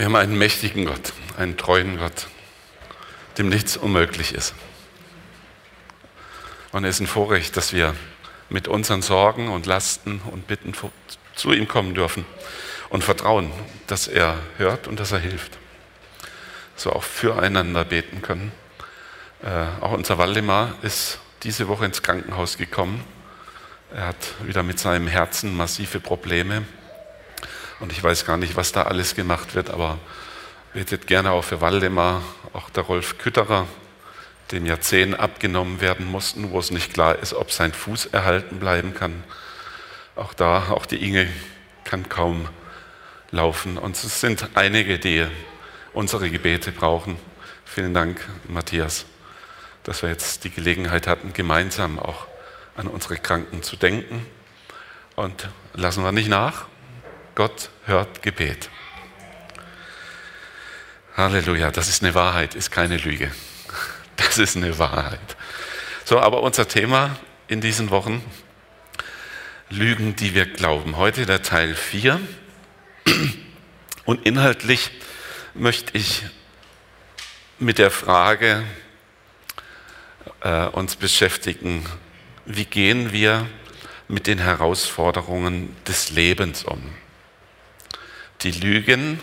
Wir haben einen mächtigen Gott, einen treuen Gott, dem nichts unmöglich ist. Und es ist ein Vorrecht, dass wir mit unseren Sorgen und Lasten und Bitten zu ihm kommen dürfen und vertrauen, dass er hört und dass er hilft. So auch füreinander beten können. Äh, auch unser Waldemar ist diese Woche ins Krankenhaus gekommen. Er hat wieder mit seinem Herzen massive Probleme. Und ich weiß gar nicht, was da alles gemacht wird, aber betet gerne auch für Waldemar, auch der Rolf Kütterer, dem ja Zehen abgenommen werden mussten, wo es nicht klar ist, ob sein Fuß erhalten bleiben kann. Auch da, auch die Inge kann kaum laufen. Und es sind einige, die unsere Gebete brauchen. Vielen Dank, Matthias, dass wir jetzt die Gelegenheit hatten, gemeinsam auch an unsere Kranken zu denken. Und lassen wir nicht nach, Gott hört Gebet. Halleluja, das ist eine Wahrheit, ist keine Lüge. Das ist eine Wahrheit. So, aber unser Thema in diesen Wochen, Lügen, die wir glauben. Heute der Teil 4. Und inhaltlich möchte ich mit der Frage äh, uns beschäftigen, wie gehen wir mit den Herausforderungen des Lebens um? Die Lügen,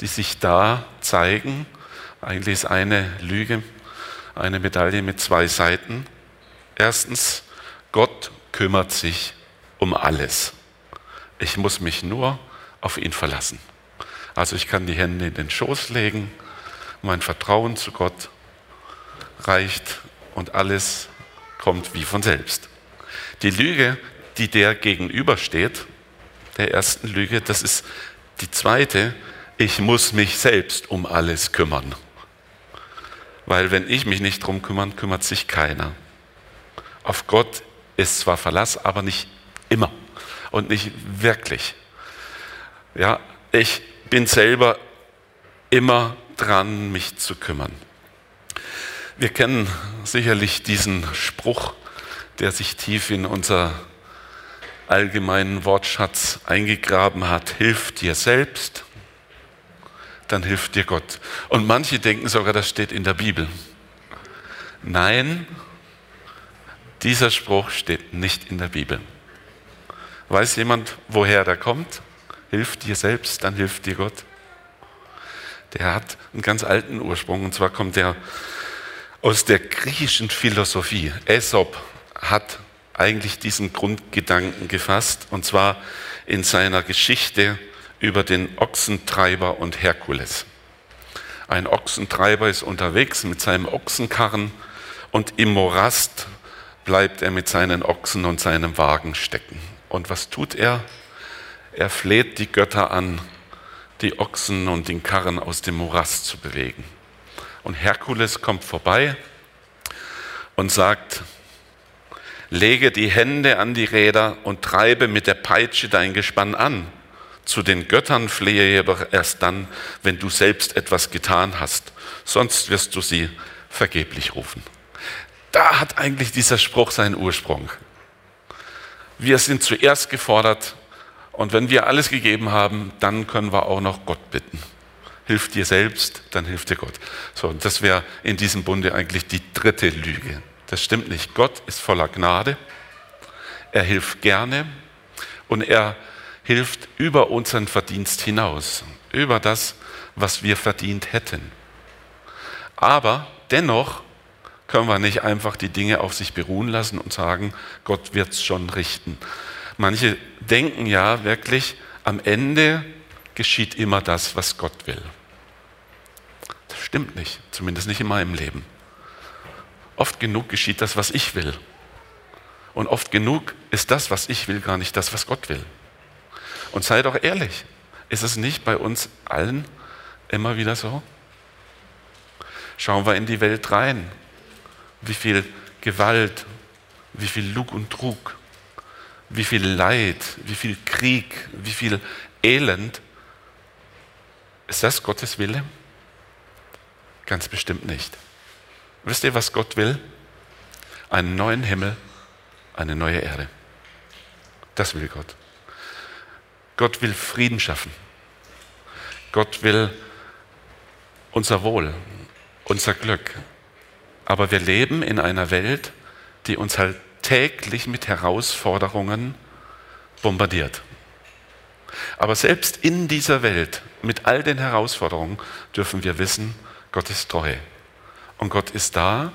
die sich da zeigen. Eigentlich ist eine Lüge eine Medaille mit zwei Seiten. Erstens, Gott kümmert sich um alles. Ich muss mich nur auf ihn verlassen. Also ich kann die Hände in den Schoß legen, mein Vertrauen zu Gott reicht und alles kommt wie von selbst. Die Lüge, die der gegenübersteht, der ersten Lüge, das ist die zweite, ich muss mich selbst um alles kümmern. Weil wenn ich mich nicht drum kümmere, kümmert sich keiner. Auf Gott ist zwar Verlass, aber nicht immer und nicht wirklich. Ja, ich bin selber immer dran, mich zu kümmern. Wir kennen sicherlich diesen Spruch, der sich tief in unser allgemeinen Wortschatz eingegraben hat, hilf dir selbst, dann hilft dir Gott. Und manche denken sogar, das steht in der Bibel. Nein, dieser Spruch steht nicht in der Bibel. Weiß jemand, woher der kommt? Hilf dir selbst, dann hilft dir Gott. Der hat einen ganz alten Ursprung und zwar kommt er aus der griechischen Philosophie. Aesop hat eigentlich diesen Grundgedanken gefasst, und zwar in seiner Geschichte über den Ochsentreiber und Herkules. Ein Ochsentreiber ist unterwegs mit seinem Ochsenkarren und im Morast bleibt er mit seinen Ochsen und seinem Wagen stecken. Und was tut er? Er fleht die Götter an, die Ochsen und den Karren aus dem Morast zu bewegen. Und Herkules kommt vorbei und sagt, lege die Hände an die Räder und treibe mit der Peitsche dein Gespann an. Zu den Göttern flehe jedoch erst dann, wenn du selbst etwas getan hast, sonst wirst du sie vergeblich rufen. Da hat eigentlich dieser Spruch seinen Ursprung. Wir sind zuerst gefordert und wenn wir alles gegeben haben, dann können wir auch noch Gott bitten. Hilf dir selbst, dann hilft dir Gott. So, das wäre in diesem Bunde eigentlich die dritte Lüge. Das stimmt nicht. Gott ist voller Gnade. Er hilft gerne und er hilft über unseren Verdienst hinaus, über das, was wir verdient hätten. Aber dennoch können wir nicht einfach die Dinge auf sich beruhen lassen und sagen, Gott wird es schon richten. Manche denken ja wirklich, am Ende geschieht immer das, was Gott will. Das stimmt nicht, zumindest nicht in meinem Leben. Oft genug geschieht das, was ich will. Und oft genug ist das, was ich will, gar nicht das, was Gott will. Und sei doch ehrlich, ist es nicht bei uns allen immer wieder so? Schauen wir in die Welt rein. Wie viel Gewalt, wie viel Lug und Trug, wie viel Leid, wie viel Krieg, wie viel Elend. Ist das Gottes Wille? Ganz bestimmt nicht. Wisst ihr, was Gott will? Einen neuen Himmel, eine neue Erde. Das will Gott. Gott will Frieden schaffen. Gott will unser Wohl, unser Glück. Aber wir leben in einer Welt, die uns halt täglich mit Herausforderungen bombardiert. Aber selbst in dieser Welt, mit all den Herausforderungen, dürfen wir wissen, Gott ist treu. Und Gott ist da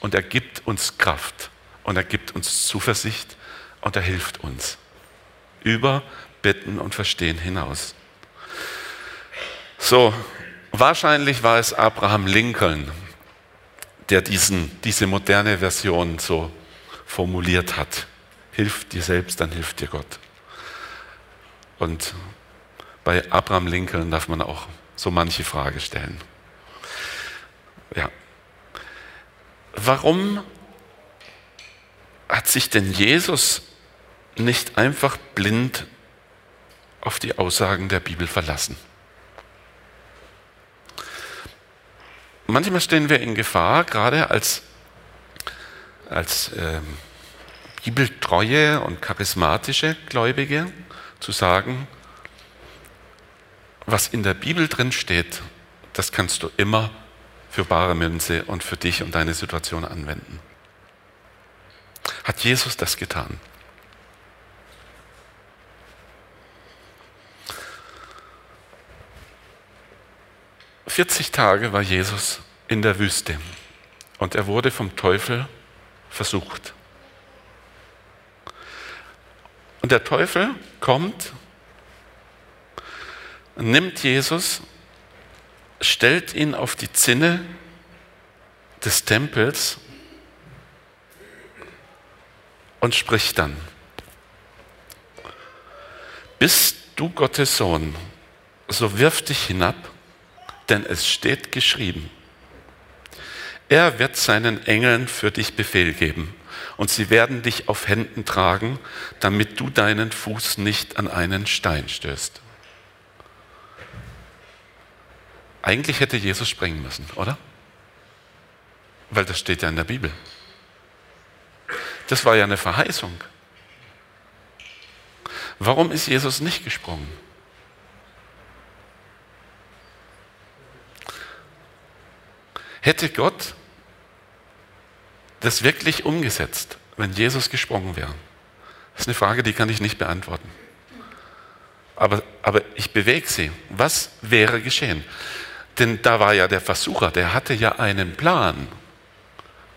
und er gibt uns Kraft und er gibt uns Zuversicht und er hilft uns. Über Bitten und Verstehen hinaus. So, wahrscheinlich war es Abraham Lincoln, der diesen, diese moderne Version so formuliert hat. Hilf dir selbst, dann hilft dir Gott. Und bei Abraham Lincoln darf man auch so manche Frage stellen. Ja. Warum hat sich denn Jesus nicht einfach blind auf die Aussagen der Bibel verlassen? Manchmal stehen wir in Gefahr, gerade als, als ähm, bibeltreue und charismatische Gläubige, zu sagen, was in der Bibel drin steht, das kannst du immer für bare Münze und für dich und deine Situation anwenden. Hat Jesus das getan? Vierzig Tage war Jesus in der Wüste und er wurde vom Teufel versucht. Und der Teufel kommt, nimmt Jesus, stellt ihn auf die Zinne des Tempels und spricht dann, bist du Gottes Sohn, so wirf dich hinab, denn es steht geschrieben, er wird seinen Engeln für dich Befehl geben und sie werden dich auf Händen tragen, damit du deinen Fuß nicht an einen Stein stößt. Eigentlich hätte Jesus springen müssen, oder? Weil das steht ja in der Bibel. Das war ja eine Verheißung. Warum ist Jesus nicht gesprungen? Hätte Gott das wirklich umgesetzt, wenn Jesus gesprungen wäre? Das ist eine Frage, die kann ich nicht beantworten. Aber, aber ich bewege sie. Was wäre geschehen? Denn da war ja der Versucher, der hatte ja einen Plan.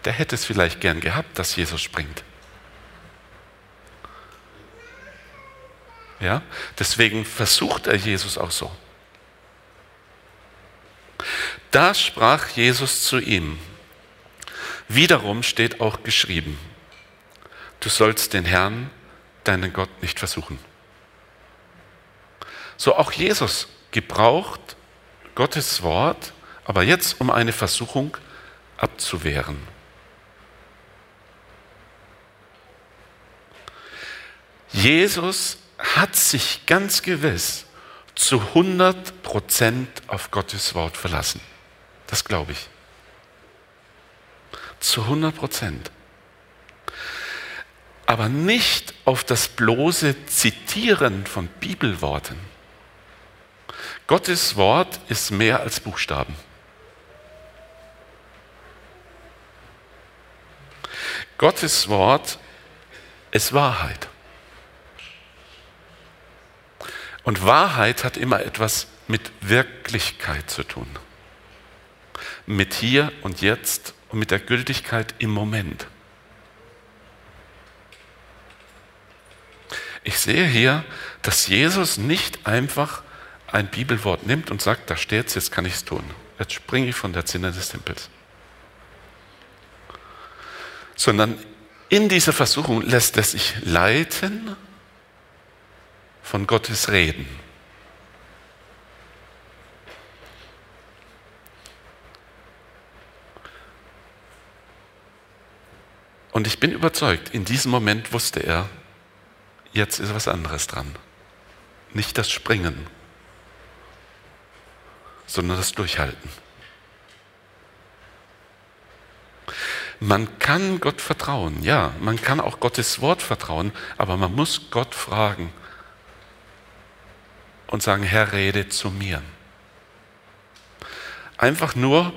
Der hätte es vielleicht gern gehabt, dass Jesus springt. Ja? Deswegen versucht er Jesus auch so. Da sprach Jesus zu ihm, Wiederum steht auch geschrieben, du sollst den Herrn, deinen Gott, nicht versuchen. So auch Jesus gebraucht Gottes Wort, aber jetzt um eine Versuchung abzuwehren. Jesus hat sich ganz gewiss zu 100 Prozent auf Gottes Wort verlassen. Das glaube ich. Zu 100 Prozent. Aber nicht auf das bloße Zitieren von Bibelworten. Gottes Wort ist mehr als Buchstaben. Gottes Wort ist Wahrheit. Und Wahrheit hat immer etwas mit Wirklichkeit zu tun. Mit hier und jetzt und mit der Gültigkeit im Moment. Ich sehe hier, dass Jesus nicht einfach ein Bibelwort nimmt und sagt, da steht es, jetzt kann ich es tun. Jetzt springe ich von der Zinne des Tempels. Sondern in dieser Versuchung lässt er sich leiten von Gottes Reden. Und ich bin überzeugt, in diesem Moment wusste er, jetzt ist was anderes dran. Nicht das Springen, sondern das Durchhalten. Man kann Gott vertrauen, ja, man kann auch Gottes Wort vertrauen, aber man muss Gott fragen und sagen, Herr, rede zu mir. einfach nur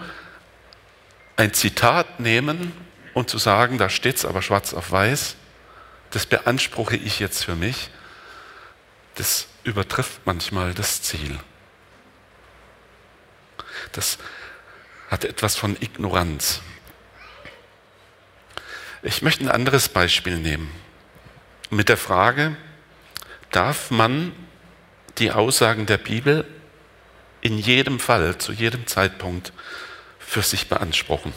ein Zitat nehmen und zu sagen, da steht es aber schwarz auf weiß, das beanspruche ich jetzt für mich, das übertrifft manchmal das Ziel. Das hat etwas von Ignoranz. Ich möchte ein anderes Beispiel nehmen. Mit der Frage, darf man die Aussagen der Bibel in jedem Fall, zu jedem Zeitpunkt für sich beanspruchen?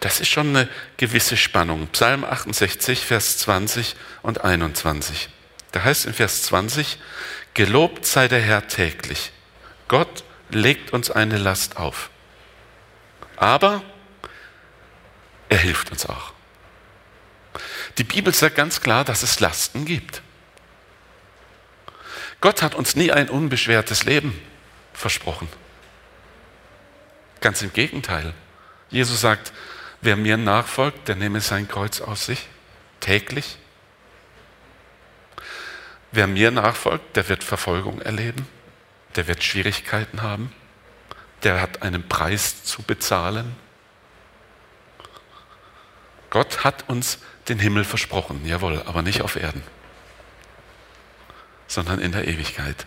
Das ist schon eine gewisse Spannung. Psalm 68, Vers 20 und 21. Da heißt in Vers 20, Gelobt sei der Herr täglich. Gott legt uns eine Last auf. Aber er hilft uns auch. Die Bibel sagt ganz klar, dass es Lasten gibt. Gott hat uns nie ein unbeschwertes Leben versprochen. Ganz im Gegenteil. Jesus sagt, wer mir nachfolgt, der nehme sein Kreuz auf sich täglich. Wer mir nachfolgt, der wird Verfolgung erleben, der wird Schwierigkeiten haben, der hat einen Preis zu bezahlen. Gott hat uns den Himmel versprochen, jawohl, aber nicht auf Erden, sondern in der Ewigkeit.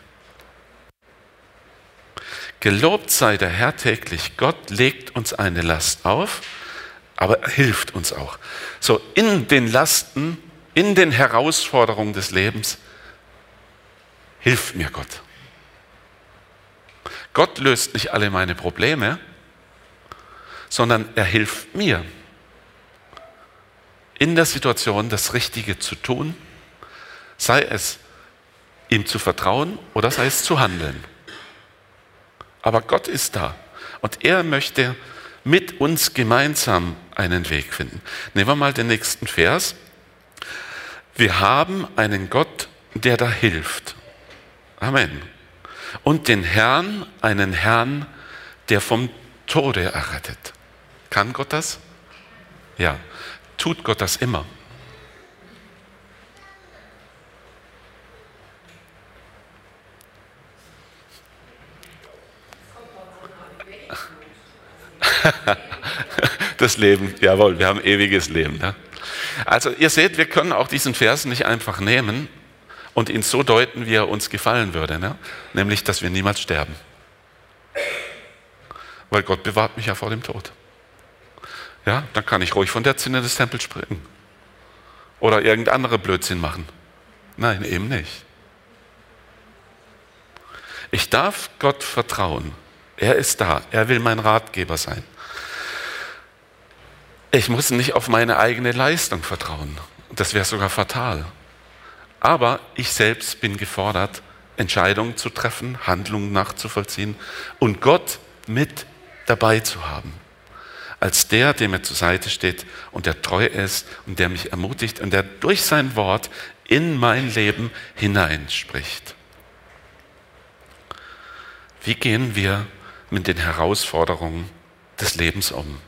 Gelobt sei der Herr täglich. Gott legt uns eine Last auf, aber hilft uns auch. So in den Lasten, in den Herausforderungen des Lebens hilft mir Gott. Gott löst nicht alle meine Probleme, sondern er hilft mir in der Situation das Richtige zu tun, sei es ihm zu vertrauen oder sei es zu handeln. Aber Gott ist da und er möchte mit uns gemeinsam einen Weg finden. Nehmen wir mal den nächsten Vers. Wir haben einen Gott, der da hilft. Amen. Und den Herrn, einen Herrn, der vom Tode errettet. Kann Gott das? Ja tut Gott das immer. Das Leben, jawohl, wir haben ewiges Leben. Ne? Also ihr seht, wir können auch diesen Vers nicht einfach nehmen und ihn so deuten, wie er uns gefallen würde, ne? nämlich, dass wir niemals sterben. Weil Gott bewahrt mich ja vor dem Tod ja, dann kann ich ruhig von der Zinne des Tempels springen. Oder irgendein anderer Blödsinn machen. Nein, eben nicht. Ich darf Gott vertrauen. Er ist da. Er will mein Ratgeber sein. Ich muss nicht auf meine eigene Leistung vertrauen. Das wäre sogar fatal. Aber ich selbst bin gefordert, Entscheidungen zu treffen, Handlungen nachzuvollziehen und Gott mit dabei zu haben als der, der mir zur Seite steht und der treu ist und der mich ermutigt und der durch sein Wort in mein Leben hineinspricht. Wie gehen wir mit den Herausforderungen des Lebens um?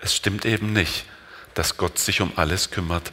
Es stimmt eben nicht, dass Gott sich um alles kümmert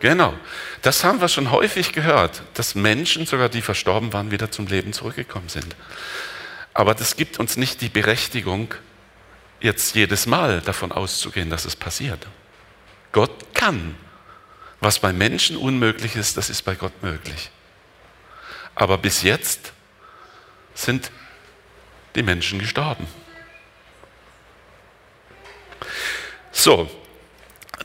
Genau. Das haben wir schon häufig gehört, dass Menschen, sogar die verstorben waren, wieder zum Leben zurückgekommen sind. Aber das gibt uns nicht die Berechtigung, jetzt jedes Mal davon auszugehen, dass es passiert. Gott kann. Was bei Menschen unmöglich ist, das ist bei Gott möglich. Aber bis jetzt sind die Menschen gestorben. So,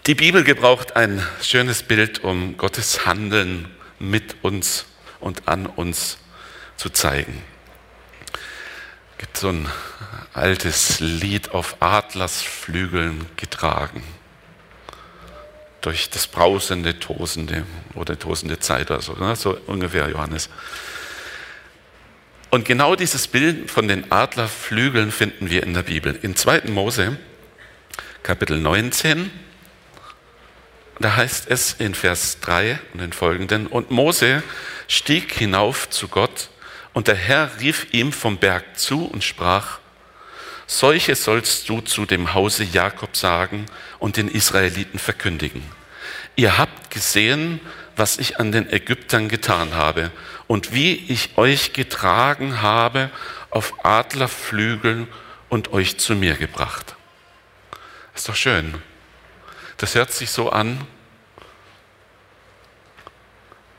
die Bibel gebraucht ein schönes Bild, um Gottes Handeln mit uns und an uns zu zeigen. Es gibt so ein altes Lied auf Adlersflügeln getragen durch das brausende, tosende oder tosende Zeit oder so, ne? so ungefähr Johannes. Und genau dieses Bild von den Adlerflügeln finden wir in der Bibel. In 2. Mose Kapitel 19. Da heißt es in Vers 3 und den folgenden, und Mose stieg hinauf zu Gott, und der Herr rief ihm vom Berg zu und sprach, solche sollst du zu dem Hause Jakob sagen und den Israeliten verkündigen. Ihr habt gesehen, was ich an den Ägyptern getan habe und wie ich euch getragen habe auf Adlerflügeln und euch zu mir gebracht. ist doch schön. Das hört sich so an,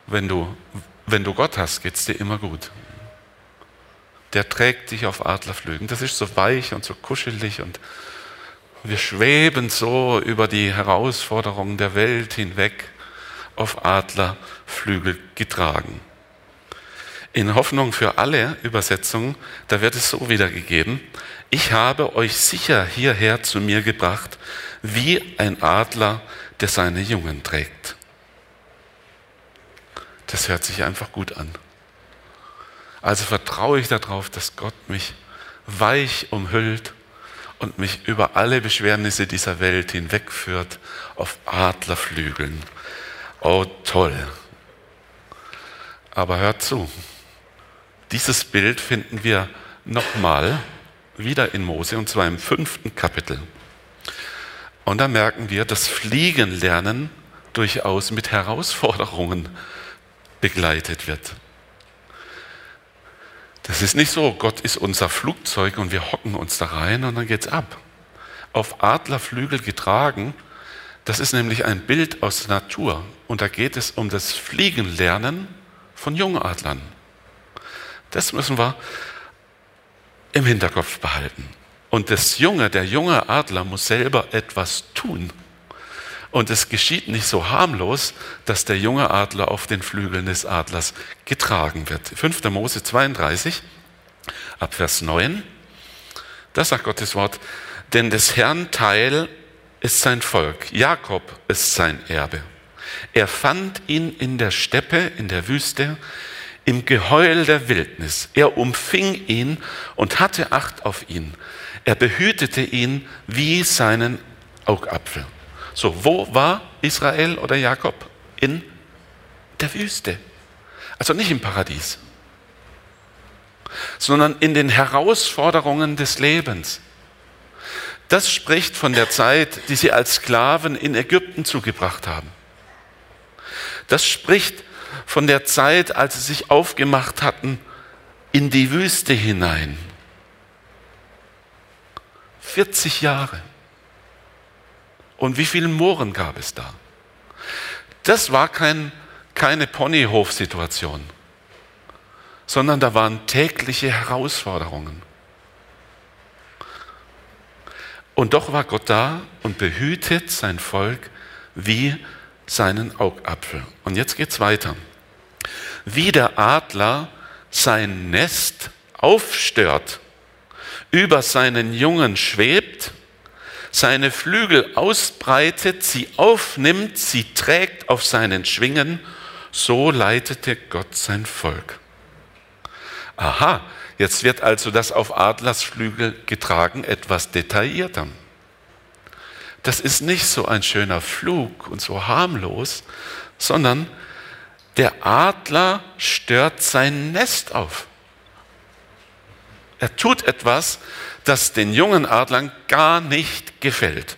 wenn du, wenn du Gott hast, geht es dir immer gut. Der trägt dich auf Adlerflügen. Das ist so weich und so kuschelig und wir schweben so über die Herausforderungen der Welt hinweg auf Adlerflügel getragen. In Hoffnung für alle Übersetzungen, da wird es so wiedergegeben, ich habe euch sicher hierher zu mir gebracht, wie ein Adler, der seine Jungen trägt. Das hört sich einfach gut an. Also vertraue ich darauf, dass Gott mich weich umhüllt und mich über alle Beschwernisse dieser Welt hinwegführt auf Adlerflügeln. Oh toll. Aber hört zu, dieses Bild finden wir nochmal wieder in Mose und zwar im fünften Kapitel. Und da merken wir, dass Fliegenlernen durchaus mit Herausforderungen begleitet wird. Das ist nicht so, Gott ist unser Flugzeug und wir hocken uns da rein und dann geht's ab. Auf Adlerflügel getragen, das ist nämlich ein Bild aus der Natur und da geht es um das Fliegenlernen von Jungadlern. Das müssen wir im Hinterkopf behalten. Und das Junge, der junge Adler muss selber etwas tun. Und es geschieht nicht so harmlos, dass der junge Adler auf den Flügeln des Adlers getragen wird. 5. Mose 32, ab Vers 9, da sagt Gottes Wort, denn des Herrn Teil ist sein Volk, Jakob ist sein Erbe. Er fand ihn in der Steppe, in der Wüste, im Geheul der Wildnis. Er umfing ihn und hatte Acht auf ihn. Er behütete ihn wie seinen Augapfel. So, wo war Israel oder Jakob? In der Wüste. Also nicht im Paradies, sondern in den Herausforderungen des Lebens. Das spricht von der Zeit, die sie als Sklaven in Ägypten zugebracht haben. Das spricht von der Zeit, als sie sich aufgemacht hatten in die Wüste hinein. 40 Jahre. Und wie viele Mohren gab es da? Das war kein, keine Ponyhof-Situation, sondern da waren tägliche Herausforderungen. Und doch war Gott da und behütet sein Volk wie seinen Augapfel. Und jetzt geht es weiter. Wie der Adler sein Nest aufstört, über seinen Jungen schwebt, seine Flügel ausbreitet, sie aufnimmt, sie trägt auf seinen Schwingen, so leitete Gott sein Volk. Aha, jetzt wird also das auf Adlersflügel getragen etwas detaillierter. Das ist nicht so ein schöner Flug und so harmlos, sondern der Adler stört sein Nest auf. Er tut etwas, das den jungen Adlern gar nicht gefällt.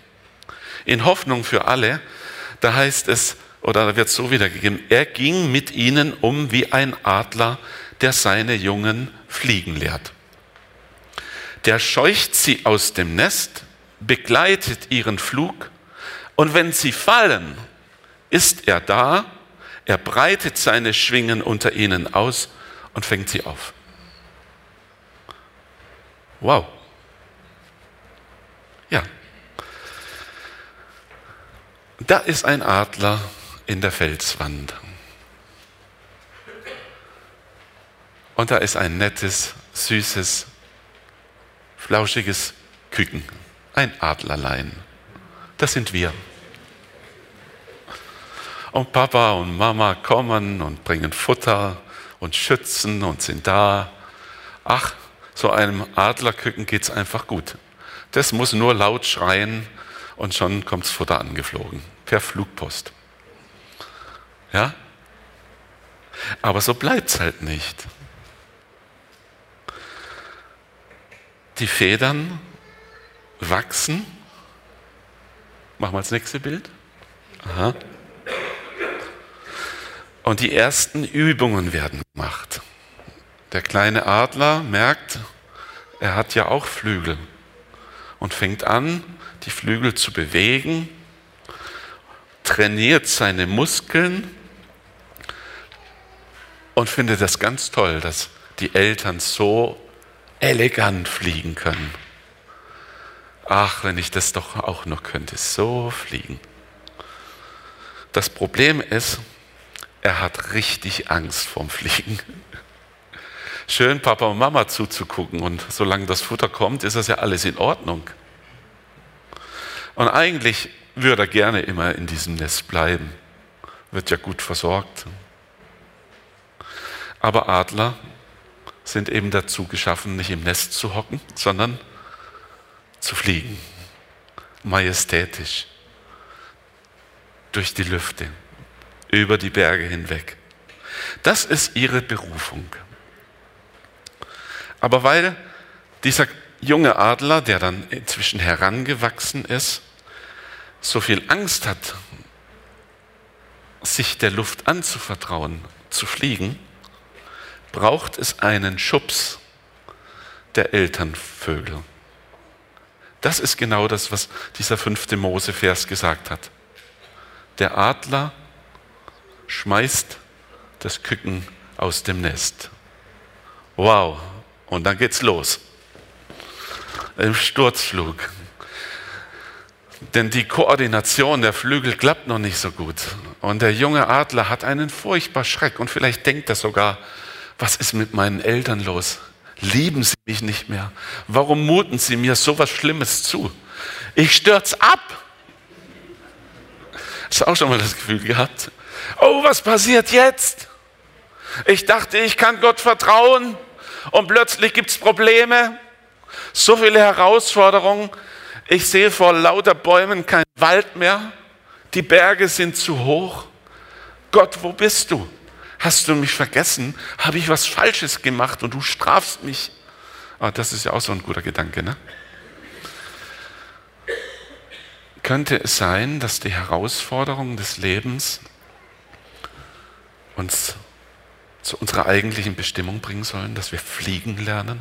In Hoffnung für alle, da heißt es, oder da wird es so wiedergegeben, er ging mit ihnen um wie ein Adler, der seine Jungen fliegen lehrt. Der scheucht sie aus dem Nest, begleitet ihren Flug und wenn sie fallen, ist er da, er breitet seine Schwingen unter ihnen aus und fängt sie auf. Wow. Ja. Da ist ein Adler in der Felswand. Und da ist ein nettes, süßes, flauschiges Küken. Ein Adlerlein. Das sind wir. Und Papa und Mama kommen und bringen Futter und schützen und sind da. Ach, so einem Adlerküken geht es einfach gut. Das muss nur laut schreien und schon kommt das Futter angeflogen, per Flugpost. Ja? Aber so bleibt es halt nicht. Die Federn wachsen. Machen wir das nächste Bild. Aha. Und die ersten Übungen werden gemacht. Der kleine Adler merkt, er hat ja auch Flügel und fängt an, die Flügel zu bewegen, trainiert seine Muskeln und findet das ganz toll, dass die Eltern so elegant fliegen können. Ach, wenn ich das doch auch noch könnte, so fliegen. Das Problem ist, er hat richtig Angst vorm Fliegen. Schön Papa und Mama zuzugucken und solange das Futter kommt, ist das ja alles in Ordnung. Und eigentlich würde er gerne immer in diesem Nest bleiben. Wird ja gut versorgt. Aber Adler sind eben dazu geschaffen, nicht im Nest zu hocken, sondern zu fliegen. Majestätisch. Durch die Lüfte über die Berge hinweg. Das ist ihre Berufung. Aber weil dieser junge Adler, der dann inzwischen herangewachsen ist, so viel Angst hat, sich der Luft anzuvertrauen, zu fliegen, braucht es einen Schubs der Elternvögel. Das ist genau das, was dieser fünfte Mose-Vers gesagt hat. Der Adler schmeißt das Küken aus dem Nest. Wow, und dann geht's los. Im Sturzflug. Denn die Koordination der Flügel klappt noch nicht so gut. Und der junge Adler hat einen furchtbar Schreck und vielleicht denkt er sogar, was ist mit meinen Eltern los? Lieben sie mich nicht mehr? Warum muten sie mir so was Schlimmes zu? Ich stürz ab. Hast du auch schon mal das Gefühl gehabt? Oh, was passiert jetzt? Ich dachte, ich kann Gott vertrauen und plötzlich gibt es Probleme, so viele Herausforderungen. Ich sehe vor lauter Bäumen keinen Wald mehr, die Berge sind zu hoch. Gott, wo bist du? Hast du mich vergessen? Habe ich was Falsches gemacht und du strafst mich? Oh, das ist ja auch so ein guter Gedanke, ne? Könnte es sein, dass die Herausforderungen des Lebens uns zu unserer eigentlichen Bestimmung bringen sollen, dass wir fliegen lernen?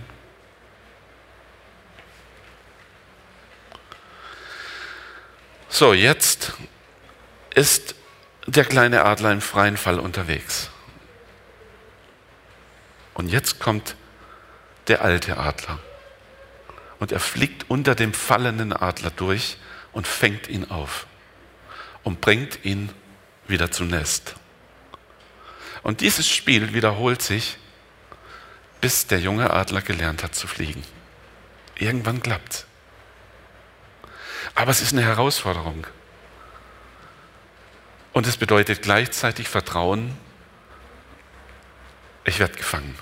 So, jetzt ist der kleine Adler im freien Fall unterwegs. Und jetzt kommt der alte Adler. Und er fliegt unter dem fallenden Adler durch und fängt ihn auf und bringt ihn wieder zum Nest. Und dieses Spiel wiederholt sich, bis der junge Adler gelernt hat zu fliegen. Irgendwann klappt Aber es ist eine Herausforderung. Und es bedeutet gleichzeitig Vertrauen, ich werde gefangen.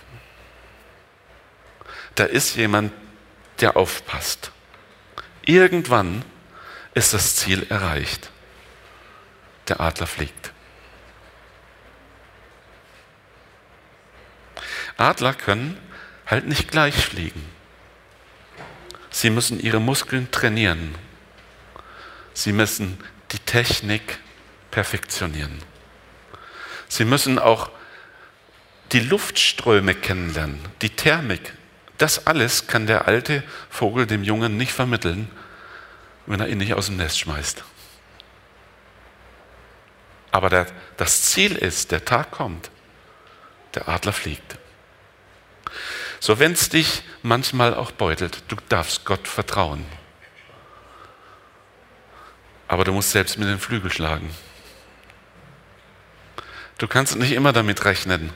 Da ist jemand, der aufpasst. Irgendwann ist das Ziel erreicht. Der Adler fliegt. Adler können halt nicht gleich fliegen. Sie müssen ihre Muskeln trainieren. Sie müssen die Technik perfektionieren. Sie müssen auch die Luftströme kennenlernen, die Thermik. Das alles kann der alte Vogel dem Jungen nicht vermitteln, wenn er ihn nicht aus dem Nest schmeißt. Aber der, das Ziel ist, der Tag kommt, der Adler fliegt. So, wenn es dich manchmal auch beutelt, du darfst Gott vertrauen. Aber du musst selbst mit den Flügeln schlagen. Du kannst nicht immer damit rechnen,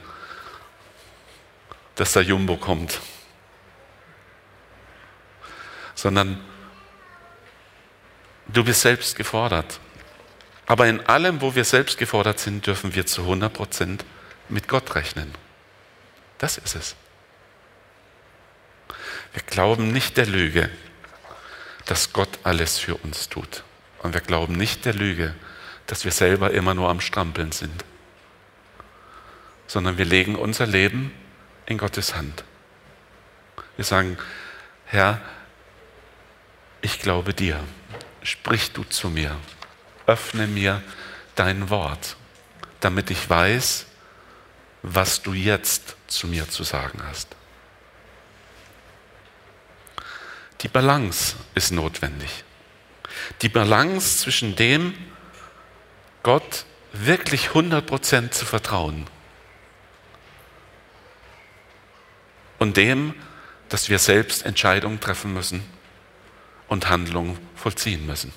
dass der Jumbo kommt, sondern du bist selbst gefordert. Aber in allem, wo wir selbst gefordert sind, dürfen wir zu 100 Prozent mit Gott rechnen. Das ist es. Wir glauben nicht der Lüge, dass Gott alles für uns tut. Und wir glauben nicht der Lüge, dass wir selber immer nur am Strampeln sind, sondern wir legen unser Leben in Gottes Hand. Wir sagen, Herr, ich glaube dir, sprich du zu mir, öffne mir dein Wort, damit ich weiß, was du jetzt zu mir zu sagen hast. Die Balance ist notwendig. Die Balance zwischen dem, Gott wirklich 100% zu vertrauen und dem, dass wir selbst Entscheidungen treffen müssen und Handlungen vollziehen müssen.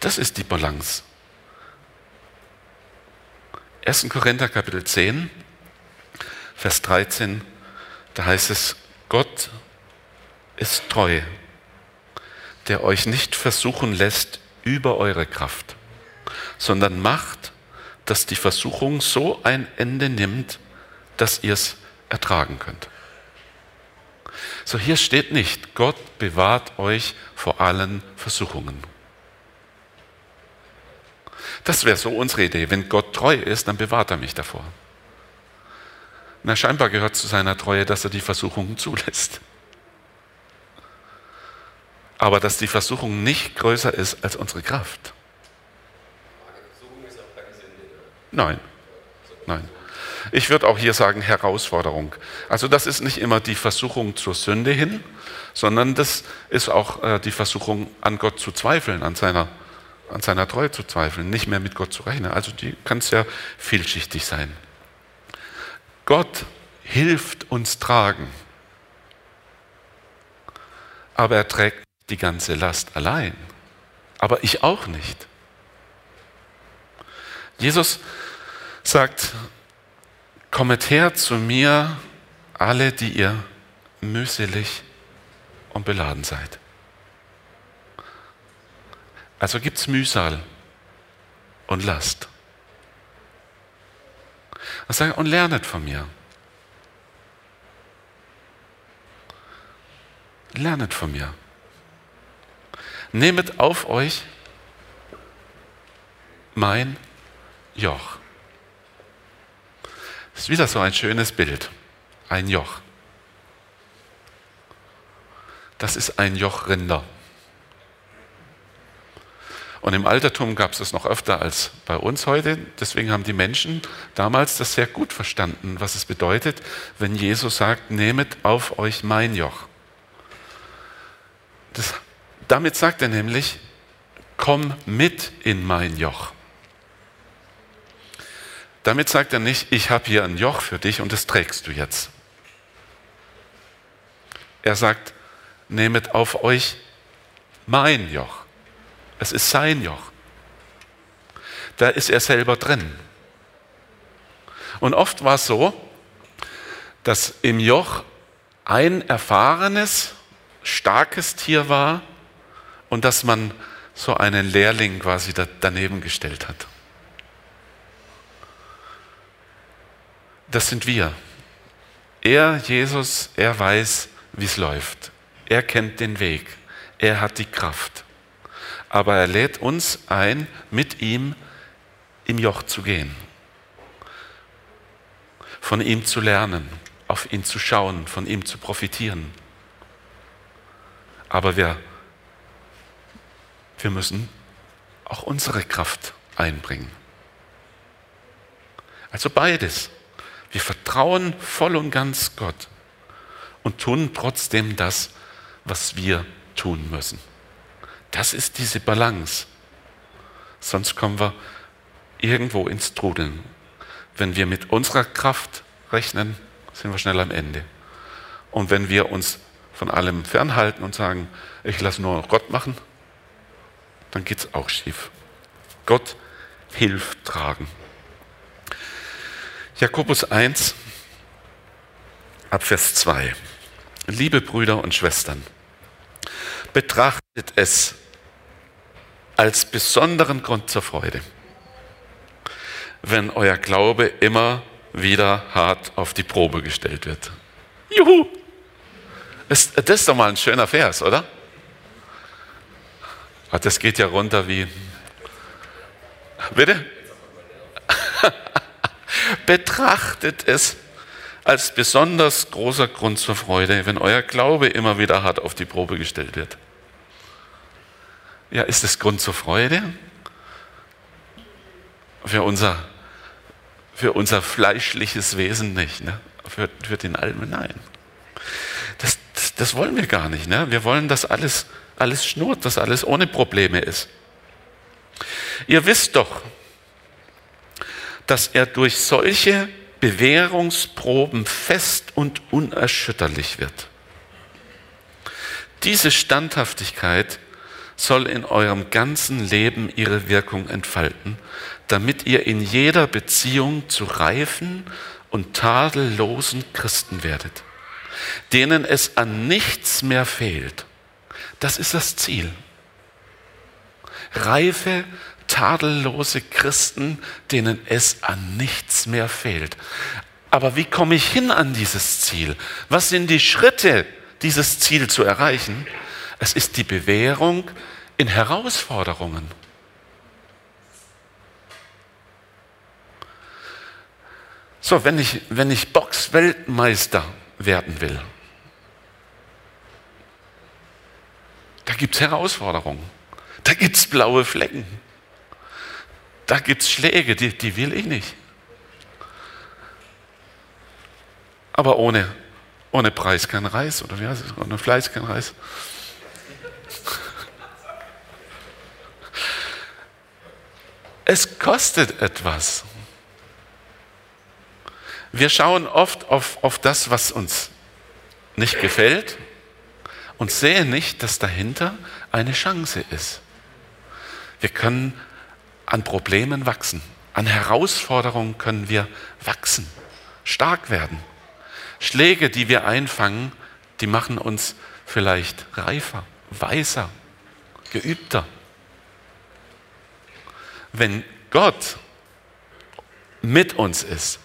Das ist die Balance. 1. Korinther Kapitel 10, Vers 13, da heißt es, Gott ist treu, der euch nicht versuchen lässt über eure Kraft, sondern macht, dass die Versuchung so ein Ende nimmt, dass ihr es ertragen könnt. So hier steht nicht, Gott bewahrt euch vor allen Versuchungen. Das wäre so unsere Idee. Wenn Gott treu ist, dann bewahrt er mich davor. Na, scheinbar gehört zu seiner Treue, dass er die Versuchungen zulässt. Aber dass die Versuchung nicht größer ist als unsere Kraft. Nein, nein. Ich würde auch hier sagen Herausforderung. Also das ist nicht immer die Versuchung zur Sünde hin, sondern das ist auch äh, die Versuchung an Gott zu zweifeln, an seiner, an seiner Treue zu zweifeln, nicht mehr mit Gott zu rechnen. Also die kann sehr vielschichtig sein. Gott hilft uns tragen, aber er trägt die ganze Last allein. Aber ich auch nicht. Jesus sagt, Kommet her zu mir, alle, die ihr mühselig und beladen seid. Also gibt es Mühsal und Last. Und lernet von mir. Lernet von mir. Nehmet auf euch mein Joch. Das ist wieder so ein schönes Bild. Ein Joch. Das ist ein Joch Rinder. Und im Altertum gab es das noch öfter als bei uns heute. Deswegen haben die Menschen damals das sehr gut verstanden, was es bedeutet, wenn Jesus sagt, nehmet auf euch mein Joch. Das, damit sagt er nämlich, komm mit in mein Joch. Damit sagt er nicht, ich habe hier ein Joch für dich und das trägst du jetzt. Er sagt, nehmet auf euch mein Joch. Es ist sein Joch. Da ist er selber drin. Und oft war es so, dass im Joch ein erfahrenes, starkes Tier war und dass man so einen Lehrling quasi daneben gestellt hat. das sind wir. Er, Jesus, er weiß, wie es läuft. Er kennt den Weg. Er hat die Kraft. Aber er lädt uns ein, mit ihm im Joch zu gehen. Von ihm zu lernen, auf ihn zu schauen, von ihm zu profitieren. Aber wir, wir müssen auch unsere Kraft einbringen. Also beides. Wir vertrauen voll und ganz Gott und tun trotzdem das, was wir tun müssen. Das ist diese Balance. Sonst kommen wir irgendwo ins Trudeln. Wenn wir mit unserer Kraft rechnen, sind wir schnell am Ende. Und wenn wir uns von allem fernhalten und sagen, ich lasse nur Gott machen, dann geht es auch schief. Gott hilft tragen. Jakobus 1, Abvers 2. Liebe Brüder und Schwestern, betrachtet es als besonderen Grund zur Freude, wenn euer Glaube immer wieder hart auf die Probe gestellt wird. Juhu! Das ist doch mal ein schöner Vers, oder? Ach, das geht ja runter wie. Bitte? Betrachtet es als besonders großer Grund zur Freude, wenn euer Glaube immer wieder hart auf die Probe gestellt wird. Ja, ist es Grund zur Freude? Für unser, für unser fleischliches Wesen nicht, ne? für, für den Almen nein. Das, das, das, wollen wir gar nicht. Ne? Wir wollen, dass alles, alles schnurrt, dass alles ohne Probleme ist. Ihr wisst doch, dass er durch solche Bewährungsproben fest und unerschütterlich wird. Diese Standhaftigkeit soll in eurem ganzen Leben ihre Wirkung entfalten, damit ihr in jeder Beziehung zu reifen und tadellosen Christen werdet, denen es an nichts mehr fehlt. Das ist das Ziel. Reife, tadellose Christen, denen es an nichts mehr fehlt. Aber wie komme ich hin an dieses Ziel? Was sind die Schritte, dieses Ziel zu erreichen? Es ist die Bewährung in Herausforderungen. So, wenn ich, wenn ich Boxweltmeister werden will, da gibt es Herausforderungen, da gibt es blaue Flecken, da gibt es Schläge, die, die will ich nicht. Aber ohne, ohne Preis kein Reis, oder wie heißt es? Ohne Fleiß kein Reis. Es kostet etwas. Wir schauen oft auf, auf das, was uns nicht gefällt und sehen nicht, dass dahinter eine Chance ist. Wir können an Problemen wachsen, an Herausforderungen können wir wachsen, stark werden. Schläge, die wir einfangen, die machen uns vielleicht reifer, weiser, geübter wenn Gott mit uns ist,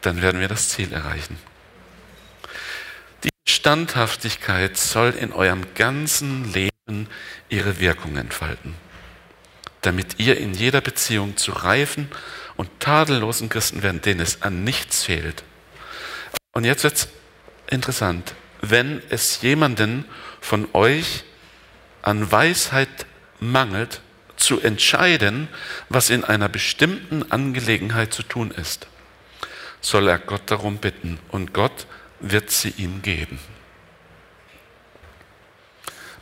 dann werden wir das Ziel erreichen. Standhaftigkeit soll in eurem ganzen Leben ihre Wirkung entfalten, damit ihr in jeder Beziehung zu reifen und tadellosen Christen werden, denen es an nichts fehlt. Und jetzt wird es interessant. Wenn es jemanden von euch an Weisheit mangelt, zu entscheiden, was in einer bestimmten Angelegenheit zu tun ist, soll er Gott darum bitten und Gott wird sie ihm geben.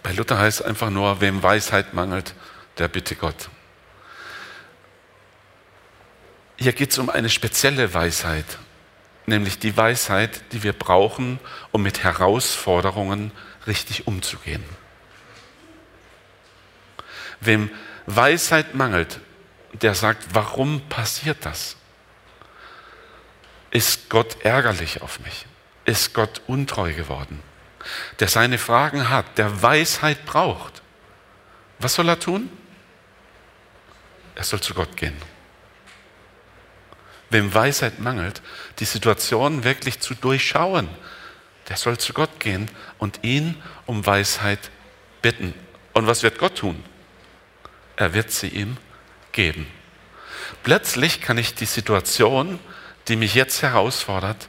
Bei Luther heißt es einfach nur, wem Weisheit mangelt, der bitte Gott. Hier geht es um eine spezielle Weisheit, nämlich die Weisheit, die wir brauchen, um mit Herausforderungen richtig umzugehen. Wem Weisheit mangelt, der sagt, warum passiert das? Ist Gott ärgerlich auf mich? Ist Gott untreu geworden? Der seine Fragen hat, der Weisheit braucht. Was soll er tun? Er soll zu Gott gehen. Wem Weisheit mangelt, die Situation wirklich zu durchschauen, der soll zu Gott gehen und ihn um Weisheit bitten. Und was wird Gott tun? er wird sie ihm geben. Plötzlich kann ich die Situation, die mich jetzt herausfordert,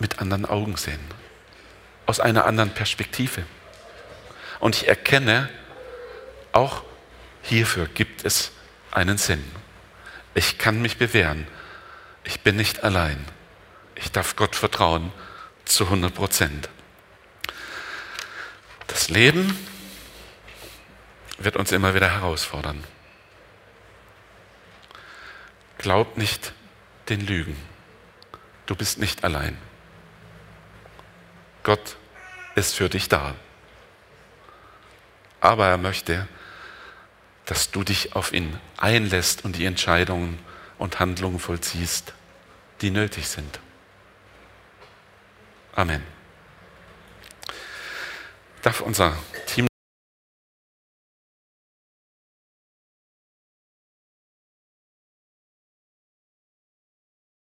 mit anderen Augen sehen, aus einer anderen Perspektive. Und ich erkenne, auch hierfür gibt es einen Sinn. Ich kann mich bewähren. Ich bin nicht allein. Ich darf Gott vertrauen zu 100 Prozent. Das Leben wird uns immer wieder herausfordern. Glaub nicht den Lügen. Du bist nicht allein. Gott ist für dich da. Aber er möchte, dass du dich auf ihn einlässt und die Entscheidungen und Handlungen vollziehst, die nötig sind. Amen. Darf unser